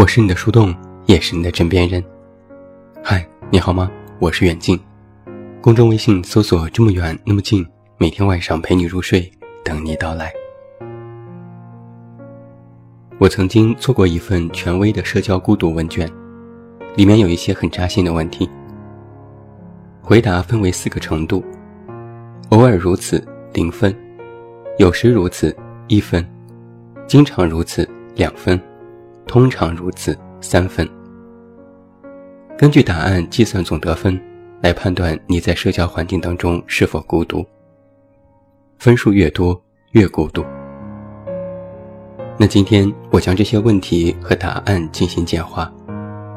我是你的树洞，也是你的枕边人。嗨，你好吗？我是远近。公众微信搜索“这么远那么近”，每天晚上陪你入睡，等你到来。我曾经做过一份权威的社交孤独问卷，里面有一些很扎心的问题。回答分为四个程度：偶尔如此，零分；有时如此，一分；经常如此，两分。通常如此，三分。根据答案计算总得分，来判断你在社交环境当中是否孤独。分数越多，越孤独。那今天我将这些问题和答案进行简化，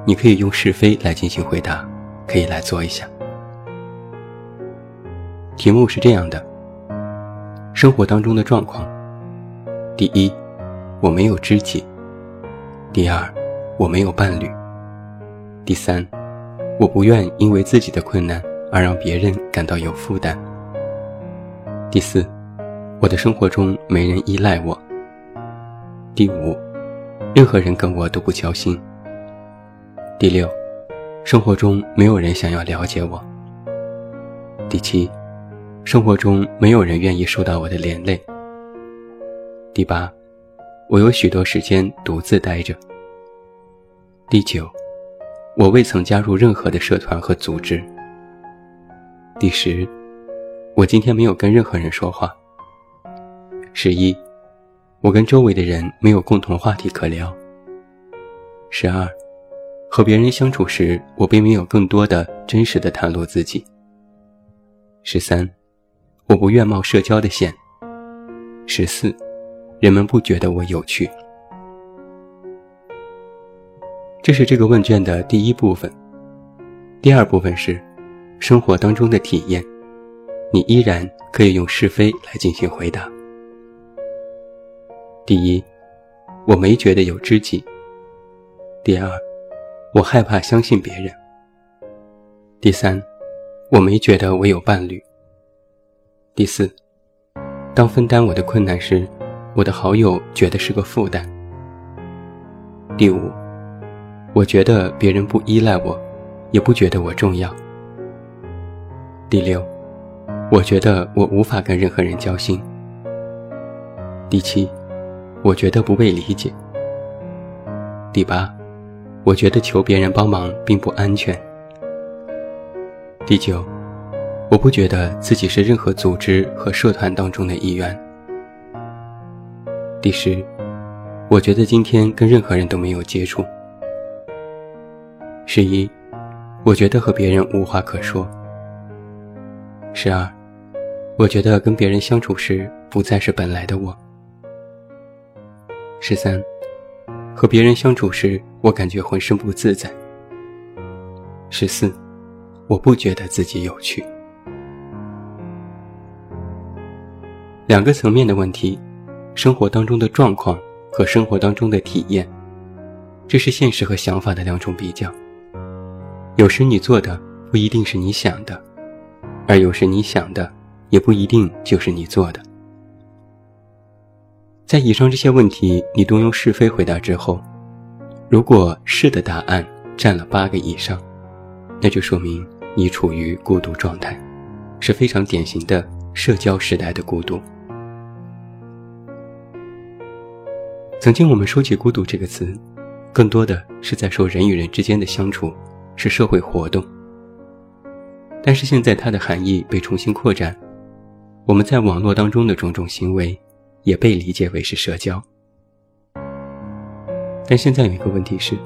你可以用是非来进行回答，可以来做一下。题目是这样的：生活当中的状况。第一，我没有知己。第二，我没有伴侣。第三，我不愿因为自己的困难而让别人感到有负担。第四，我的生活中没人依赖我。第五，任何人跟我都不交心。第六，生活中没有人想要了解我。第七，生活中没有人愿意受到我的连累。第八。我有许多时间独自待着。第九，我未曾加入任何的社团和组织。第十，我今天没有跟任何人说话。十一，我跟周围的人没有共同话题可聊。十二，和别人相处时，我并没有更多的真实的袒露自己。十三，我不愿冒社交的险。十四。人们不觉得我有趣，这是这个问卷的第一部分。第二部分是生活当中的体验，你依然可以用是非来进行回答。第一，我没觉得有知己。第二，我害怕相信别人。第三，我没觉得我有伴侣。第四，当分担我的困难时。我的好友觉得是个负担。第五，我觉得别人不依赖我，也不觉得我重要。第六，我觉得我无法跟任何人交心。第七，我觉得不被理解。第八，我觉得求别人帮忙并不安全。第九，我不觉得自己是任何组织和社团当中的一员。第十，我觉得今天跟任何人都没有接触。十一，我觉得和别人无话可说。十二，我觉得跟别人相处时不再是本来的我。十三，和别人相处时我感觉浑身不自在。十四，我不觉得自己有趣。两个层面的问题。生活当中的状况和生活当中的体验，这是现实和想法的两种比较。有时你做的不一定是你想的，而有时你想的也不一定就是你做的。在以上这些问题你都用是非回答之后，如果是的答案占了八个以上，那就说明你处于孤独状态，是非常典型的社交时代的孤独。曾经我们说起“孤独”这个词，更多的是在说人与人之间的相处，是社会活动。但是现在它的含义被重新扩展，我们在网络当中的种种行为，也被理解为是社交。但现在有一个问题是，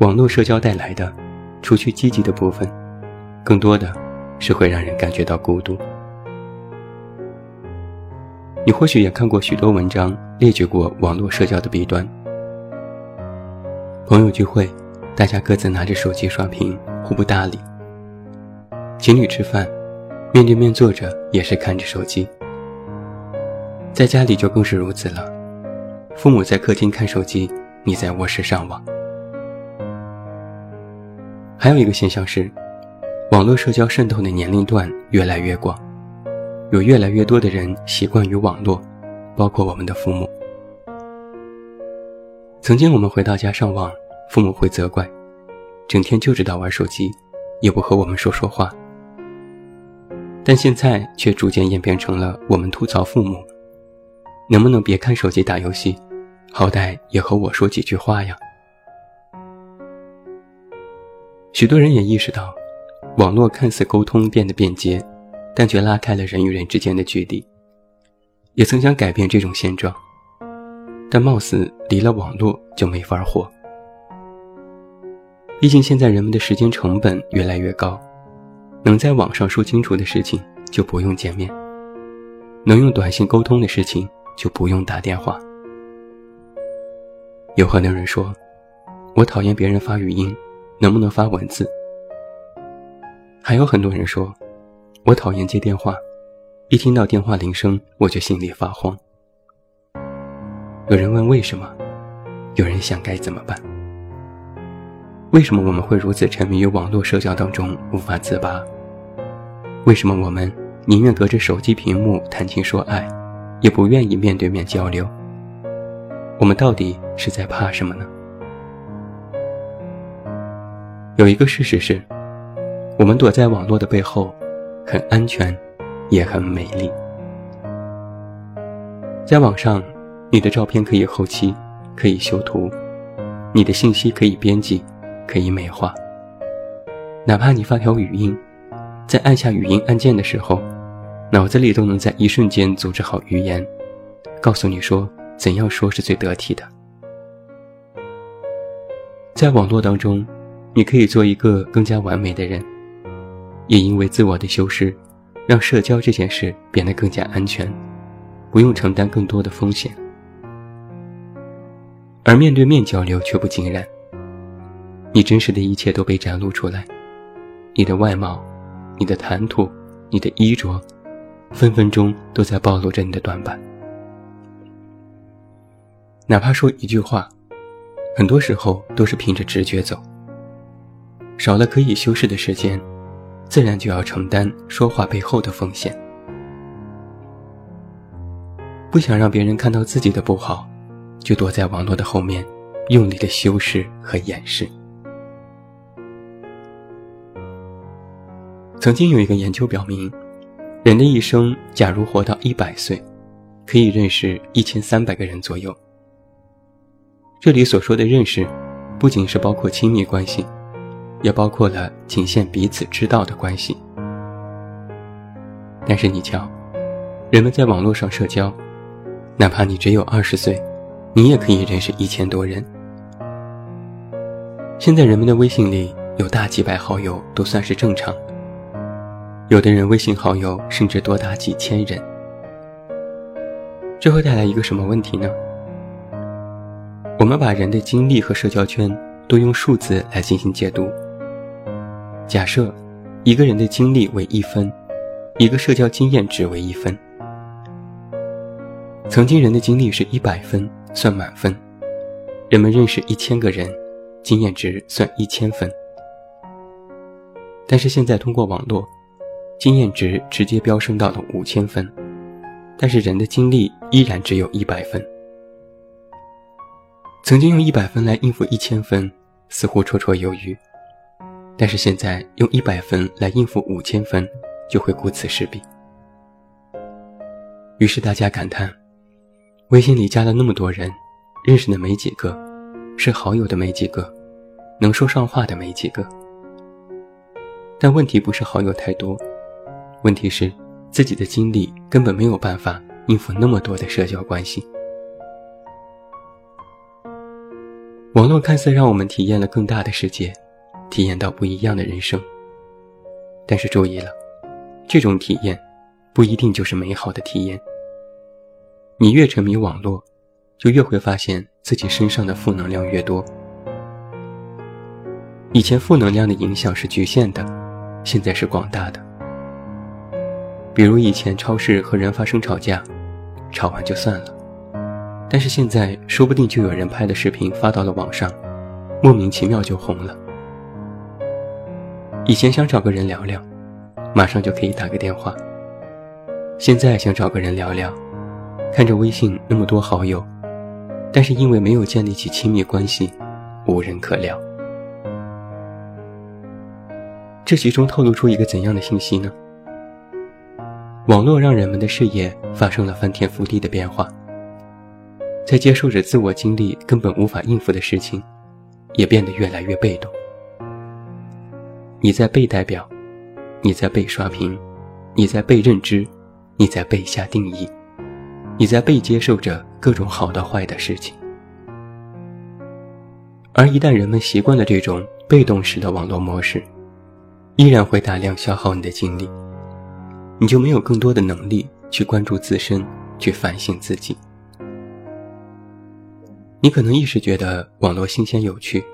网络社交带来的，除去积极的部分，更多的是会让人感觉到孤独。你或许也看过许多文章，列举过网络社交的弊端。朋友聚会，大家各自拿着手机刷屏，互不搭理；情侣吃饭，面对面坐着也是看着手机。在家里就更是如此了，父母在客厅看手机，你在卧室上网。还有一个现象是，网络社交渗透的年龄段越来越广。有越来越多的人习惯于网络，包括我们的父母。曾经我们回到家上网，父母会责怪，整天就知道玩手机，也不和我们说说话。但现在却逐渐演变成了我们吐槽父母，能不能别看手机打游戏，好歹也和我说几句话呀？许多人也意识到，网络看似沟通变得便捷，但却拉开了人与人之间的距离。也曾想改变这种现状。但貌似离了网络就没法活。毕竟现在人们的时间成本越来越高，能在网上说清楚的事情就不用见面，能用短信沟通的事情就不用打电话。有很多人说，我讨厌别人发语音，能不能发文字？还有很多人说，我讨厌接电话，一听到电话铃声我就心里发慌。有人问为什么，有人想该怎么办？为什么我们会如此沉迷于网络社交当中无法自拔？为什么我们宁愿隔着手机屏幕谈情说爱，也不愿意面对面交流？我们到底是在怕什么呢？有一个事实是，我们躲在网络的背后，很安全，也很美丽。在网上。你的照片可以后期，可以修图，你的信息可以编辑，可以美化。哪怕你发条语音，在按下语音按键的时候，脑子里都能在一瞬间组织好语言，告诉你说怎样说是最得体的。在网络当中，你可以做一个更加完美的人，也因为自我的修饰，让社交这件事变得更加安全，不用承担更多的风险。而面对面交流却不尽然，你真实的一切都被展露出来，你的外貌、你的谈吐、你的衣着，分分钟都在暴露着你的短板。哪怕说一句话，很多时候都是凭着直觉走。少了可以修饰的时间，自然就要承担说话背后的风险。不想让别人看到自己的不好。就躲在网络的后面，用力的修饰和掩饰。曾经有一个研究表明，人的一生假如活到一百岁，可以认识一千三百个人左右。这里所说的认识，不仅是包括亲密关系，也包括了仅限彼此知道的关系。但是你瞧，人们在网络上社交，哪怕你只有二十岁。你也可以认识一千多人。现在人们的微信里有大几百好友都算是正常，有的人微信好友甚至多达几千人。这会带来一个什么问题呢？我们把人的精力和社交圈都用数字来进行解读。假设一个人的经历为一分，一个社交经验值为一分。曾经人的经历是一百分。算满分，人们认识一千个人，经验值算一千分。但是现在通过网络，经验值直接飙升到了五千分，但是人的精力依然只有一百分。曾经用一百分来应付一千分，似乎绰绰有余，但是现在用一百分来应付五千分，就会顾此失彼。于是大家感叹。微信里加了那么多人，认识的没几个，是好友的没几个，能说上话的没几个。但问题不是好友太多，问题是自己的精力根本没有办法应付那么多的社交关系。网络看似让我们体验了更大的世界，体验到不一样的人生，但是注意了，这种体验不一定就是美好的体验。你越沉迷网络，就越会发现自己身上的负能量越多。以前负能量的影响是局限的，现在是广大的。比如以前超市和人发生吵架，吵完就算了，但是现在说不定就有人拍的视频发到了网上，莫名其妙就红了。以前想找个人聊聊，马上就可以打个电话，现在想找个人聊聊。看着微信那么多好友，但是因为没有建立起亲密关系，无人可聊。这其中透露出一个怎样的信息呢？网络让人们的视野发生了翻天覆地的变化，在接受着自我经历根本无法应付的事情，也变得越来越被动。你在被代表，你在被刷屏，你在被认知，你在被下定义，你在被接受着各种好的坏的事情。而一旦人们习惯了这种被动式的网络模式，依然会大量消耗你的精力，你就没有更多的能力去关注自身，去反省自己。你可能一时觉得网络新鲜有趣，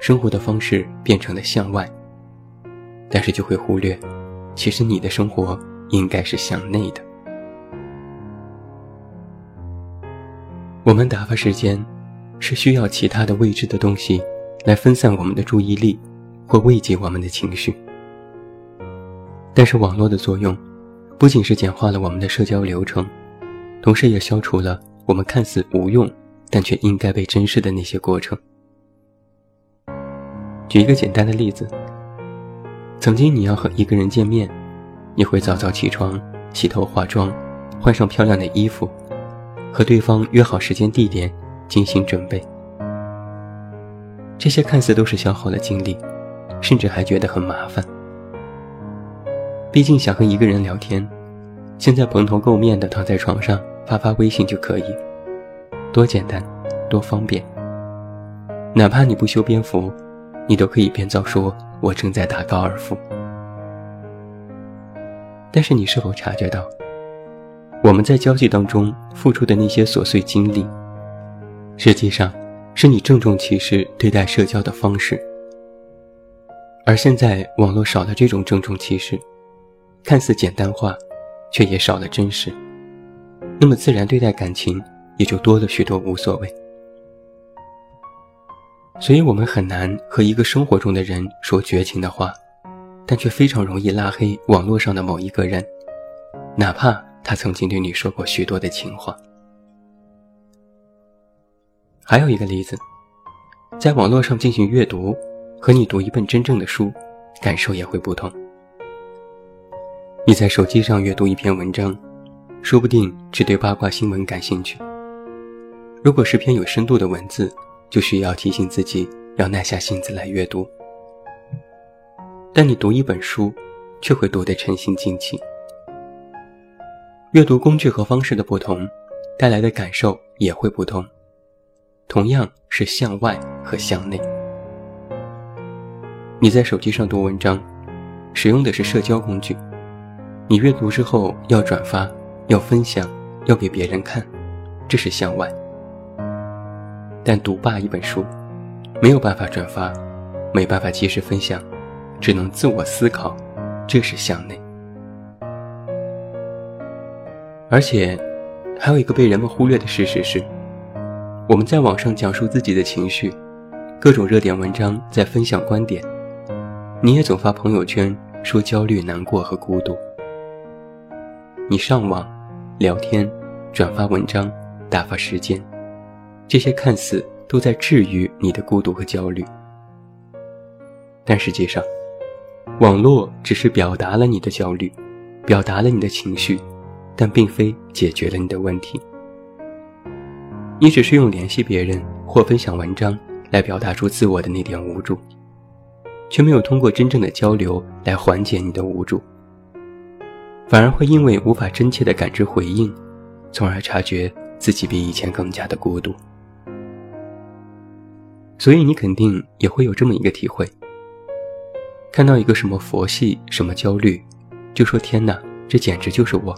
生活的方式变成了向外，但是就会忽略，其实你的生活应该是向内的。我们打发时间，是需要其他的未知的东西来分散我们的注意力。或慰藉我们的情绪，但是网络的作用，不仅是简化了我们的社交流程，同时也消除了我们看似无用，但却应该被珍视的那些过程。举一个简单的例子，曾经你要和一个人见面，你会早早起床，洗头化妆，换上漂亮的衣服，和对方约好时间地点，精心准备。这些看似都是消耗了精力。甚至还觉得很麻烦。毕竟想和一个人聊天，现在蓬头垢面的躺在床上发发微信就可以，多简单，多方便。哪怕你不修边幅，你都可以编造说“我正在打高尔夫”。但是你是否察觉到，我们在交际当中付出的那些琐碎精力，实际上是你郑重其事对待社交的方式？而现在，网络少了这种郑重其事，看似简单化，却也少了真实。那么，自然对待感情也就多了许多无所谓。所以，我们很难和一个生活中的人说绝情的话，但却非常容易拉黑网络上的某一个人，哪怕他曾经对你说过许多的情话。还有一个例子，在网络上进行阅读。和你读一本真正的书，感受也会不同。你在手机上阅读一篇文章，说不定只对八卦新闻感兴趣。如果是篇有深度的文字，就需要提醒自己要耐下性子来阅读。但你读一本书，却会读得沉心静气。阅读工具和方式的不同，带来的感受也会不同。同样是向外和向内。你在手机上读文章，使用的是社交工具。你阅读之后要转发、要分享、要给别人看，这是向外。但读罢一本书，没有办法转发，没办法及时分享，只能自我思考，这是向内。而且，还有一个被人们忽略的事实是，我们在网上讲述自己的情绪，各种热点文章在分享观点。你也总发朋友圈说焦虑、难过和孤独。你上网、聊天、转发文章、打发时间，这些看似都在治愈你的孤独和焦虑，但实际上，网络只是表达了你的焦虑，表达了你的情绪，但并非解决了你的问题。你只是用联系别人或分享文章来表达出自我的那点无助。却没有通过真正的交流来缓解你的无助，反而会因为无法真切的感知回应，从而察觉自己比以前更加的孤独。所以你肯定也会有这么一个体会：看到一个什么佛系、什么焦虑，就说“天哪，这简直就是我”，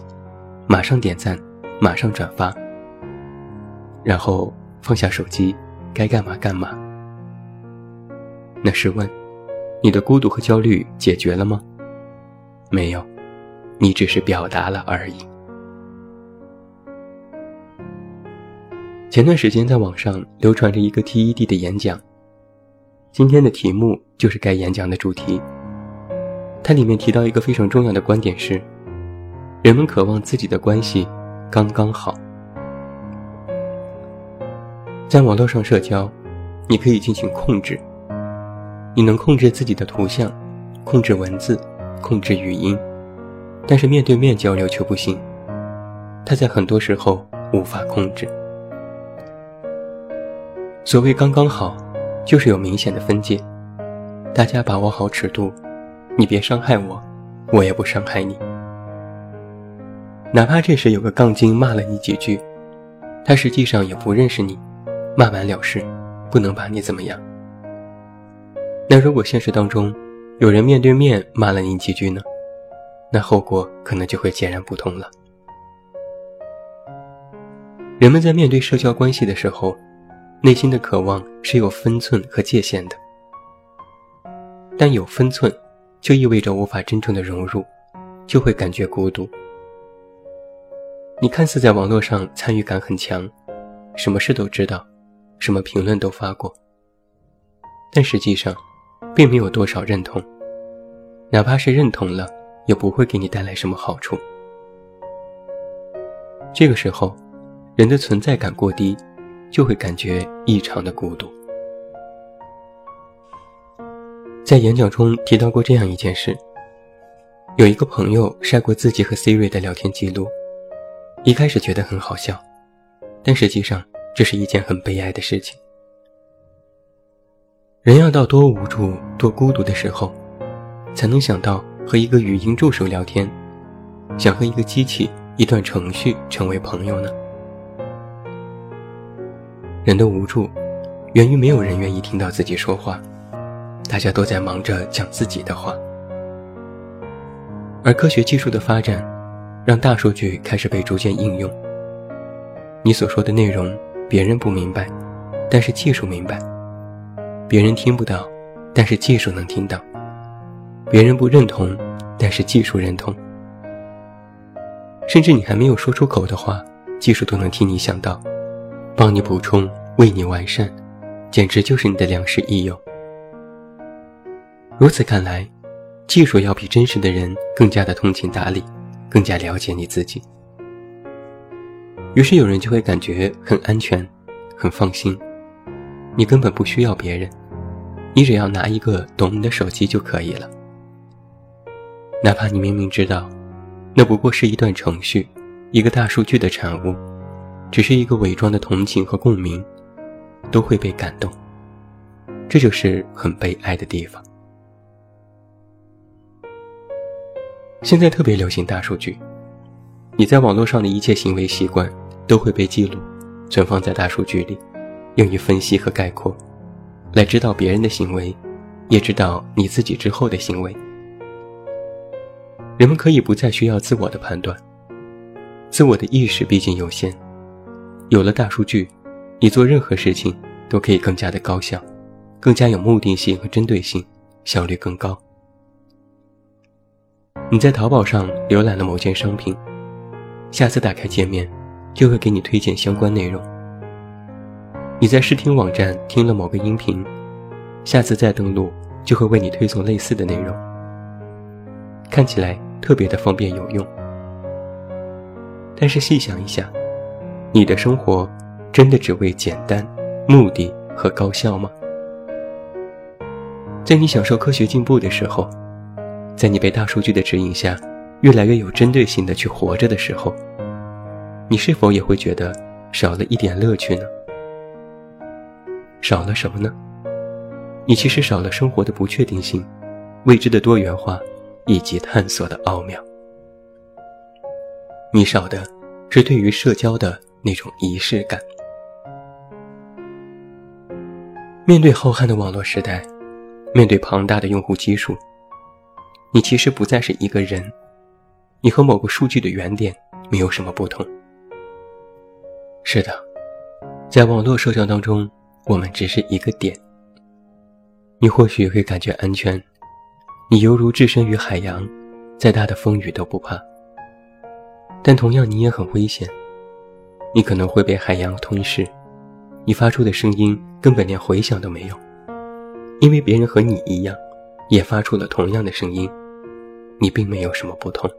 马上点赞，马上转发，然后放下手机，该干嘛干嘛。那试问？你的孤独和焦虑解决了吗？没有，你只是表达了而已。前段时间在网上流传着一个 TED 的演讲，今天的题目就是该演讲的主题。它里面提到一个非常重要的观点是：人们渴望自己的关系刚刚好。在网络上社交，你可以进行控制。你能控制自己的图像，控制文字，控制语音，但是面对面交流却不行。它在很多时候无法控制。所谓刚刚好，就是有明显的分界，大家把握好尺度，你别伤害我，我也不伤害你。哪怕这时有个杠精骂了你几句，他实际上也不认识你，骂完了事，不能把你怎么样。那如果现实当中有人面对面骂了你几句呢？那后果可能就会截然不同了。人们在面对社交关系的时候，内心的渴望是有分寸和界限的，但有分寸，就意味着无法真正的融入，就会感觉孤独。你看似在网络上参与感很强，什么事都知道，什么评论都发过，但实际上，并没有多少认同。哪怕是认同了，也不会给你带来什么好处。这个时候，人的存在感过低，就会感觉异常的孤独。在演讲中提到过这样一件事：有一个朋友晒过自己和 Siri 的聊天记录。一开始觉得很好笑，但实际上这是一件很悲哀的事情。人要到多无助、多孤独的时候，才能想到和一个语音助手聊天，想和一个机器、一段程序成为朋友呢？人的无助，源于没有人愿意听到自己说话，大家都在忙着讲自己的话，而科学技术的发展。让大数据开始被逐渐应用。你所说的内容，别人不明白，但是技术明白；别人听不到，但是技术能听到；别人不认同，但是技术认同。甚至你还没有说出口的话，技术都能替你想到，帮你补充，为你完善，简直就是你的良师益友。如此看来，技术要比真实的人更加的通情达理。更加了解你自己，于是有人就会感觉很安全，很放心。你根本不需要别人，你只要拿一个懂你的手机就可以了。哪怕你明明知道，那不过是一段程序，一个大数据的产物，只是一个伪装的同情和共鸣，都会被感动。这就是很悲哀的地方。现在特别流行大数据，你在网络上的一切行为习惯都会被记录，存放在大数据里，用于分析和概括，来知道别人的行为，也知道你自己之后的行为。人们可以不再需要自我的判断，自我的意识毕竟有限，有了大数据，你做任何事情都可以更加的高效，更加有目的性和针对性，效率更高。你在淘宝上浏览了某件商品，下次打开界面，就会给你推荐相关内容。你在视听网站听了某个音频，下次再登录就会为你推送类似的内容。看起来特别的方便有用，但是细想一下，你的生活真的只为简单、目的和高效吗？在你享受科学进步的时候。在你被大数据的指引下，越来越有针对性的去活着的时候，你是否也会觉得少了一点乐趣呢？少了什么呢？你其实少了生活的不确定性、未知的多元化以及探索的奥妙。你少的是对于社交的那种仪式感。面对浩瀚的网络时代，面对庞大的用户基数。你其实不再是一个人，你和某个数据的原点没有什么不同。是的，在网络社交当中，我们只是一个点。你或许会感觉安全，你犹如置身于海洋，再大的风雨都不怕。但同样，你也很危险，你可能会被海洋吞噬，你发出的声音根本连回响都没有，因为别人和你一样。也发出了同样的声音，你并没有什么不同。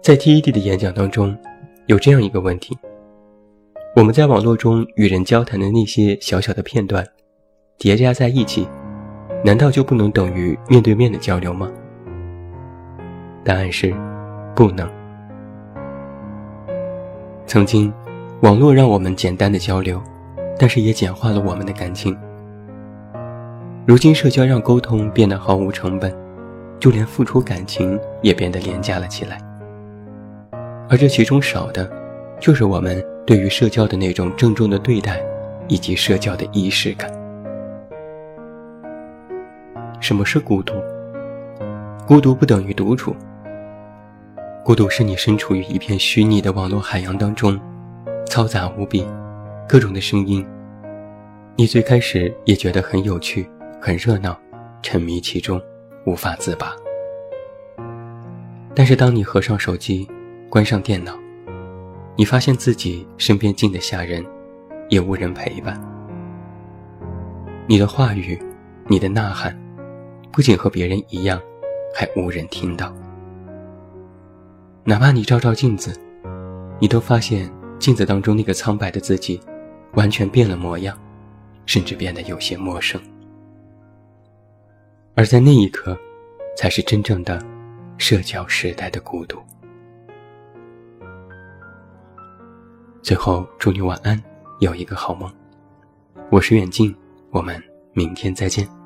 在 TED 的演讲当中，有这样一个问题：我们在网络中与人交谈的那些小小的片段，叠加在一起，难道就不能等于面对面的交流吗？答案是，不能。曾经，网络让我们简单的交流，但是也简化了我们的感情。如今，社交让沟通变得毫无成本，就连付出感情也变得廉价了起来。而这其中少的，就是我们对于社交的那种郑重的对待，以及社交的仪式感。什么是孤独？孤独不等于独处。孤独是你身处于一片虚拟的网络海洋当中，嘈杂无比，各种的声音。你最开始也觉得很有趣、很热闹，沉迷其中，无法自拔。但是当你合上手机，关上电脑，你发现自己身边静得吓人，也无人陪伴。你的话语，你的呐喊，不仅和别人一样，还无人听到。哪怕你照照镜子，你都发现镜子当中那个苍白的自己，完全变了模样，甚至变得有些陌生。而在那一刻，才是真正的社交时代的孤独。最后，祝你晚安，有一个好梦。我是远近，我们明天再见。